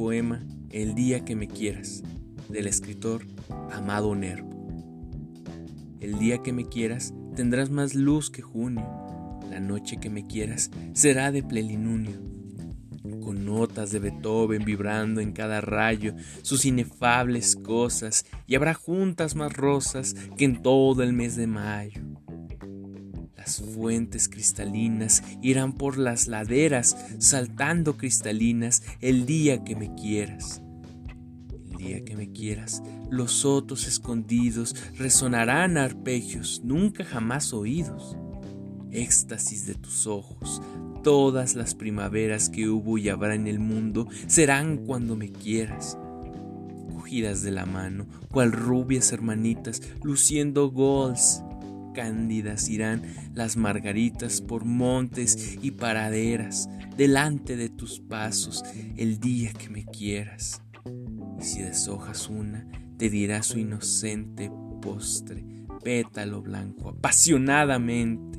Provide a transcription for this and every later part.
poema El día que me quieras, del escritor Amado Nervo. El día que me quieras tendrás más luz que junio, la noche que me quieras será de plelinunio, con notas de Beethoven vibrando en cada rayo sus inefables cosas, y habrá juntas más rosas que en todo el mes de mayo. Fuentes cristalinas irán por las laderas, saltando cristalinas el día que me quieras. El día que me quieras, los sotos escondidos resonarán arpegios nunca jamás oídos. Éxtasis de tus ojos, todas las primaveras que hubo y habrá en el mundo serán cuando me quieras. Cogidas de la mano, cual rubias hermanitas, luciendo gols cándidas irán las margaritas por montes y paraderas, delante de tus pasos, el día que me quieras. Y si deshojas una, te dirá su inocente postre, pétalo blanco, apasionadamente.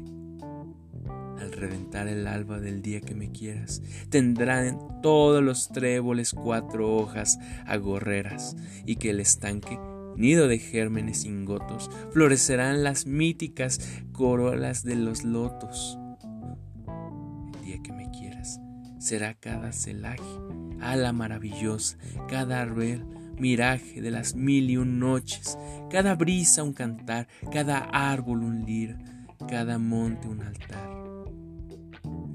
Al reventar el alba del día que me quieras, tendrán todos los tréboles cuatro hojas agorreras, y que el estanque nido de gérmenes ingotos, florecerán las míticas corolas de los lotos. El día que me quieras, será cada celaje, ala maravillosa, cada arbel, miraje de las mil y un noches, cada brisa un cantar, cada árbol un lir, cada monte un altar.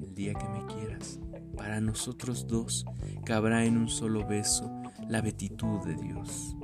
El día que me quieras, para nosotros dos, cabrá en un solo beso la betitud de Dios.